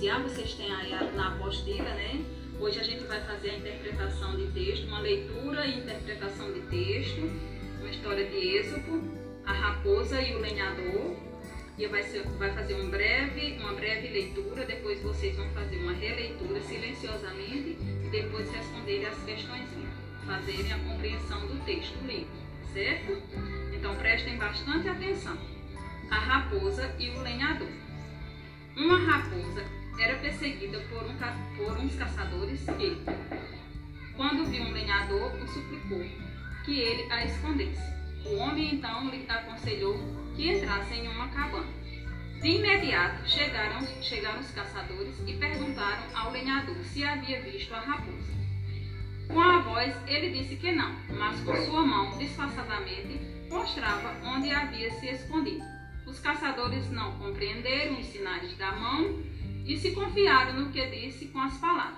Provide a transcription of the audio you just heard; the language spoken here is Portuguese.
iniciar, vocês têm aí na apostila, né? Hoje a gente vai fazer a interpretação de texto, uma leitura e interpretação de texto, uma história de Êxodo, a raposa e o lenhador. E vai, ser, vai fazer um breve, uma breve leitura, depois vocês vão fazer uma releitura silenciosamente e depois responderem as questões, fazerem a compreensão do texto livro, certo? Então prestem bastante atenção. A raposa e o lenhador. Perseguida por, um, por uns caçadores que, quando viu um lenhador, o suplicou que ele a escondesse. O homem então lhe aconselhou que entrasse em uma cabana. De imediato chegaram, chegaram os caçadores e perguntaram ao lenhador se havia visto a raposa. Com a voz, ele disse que não, mas com sua mão, disfarçadamente, mostrava onde havia se escondido. Os caçadores não compreenderam os sinais da mão e se confiaram no que disse com as palavras.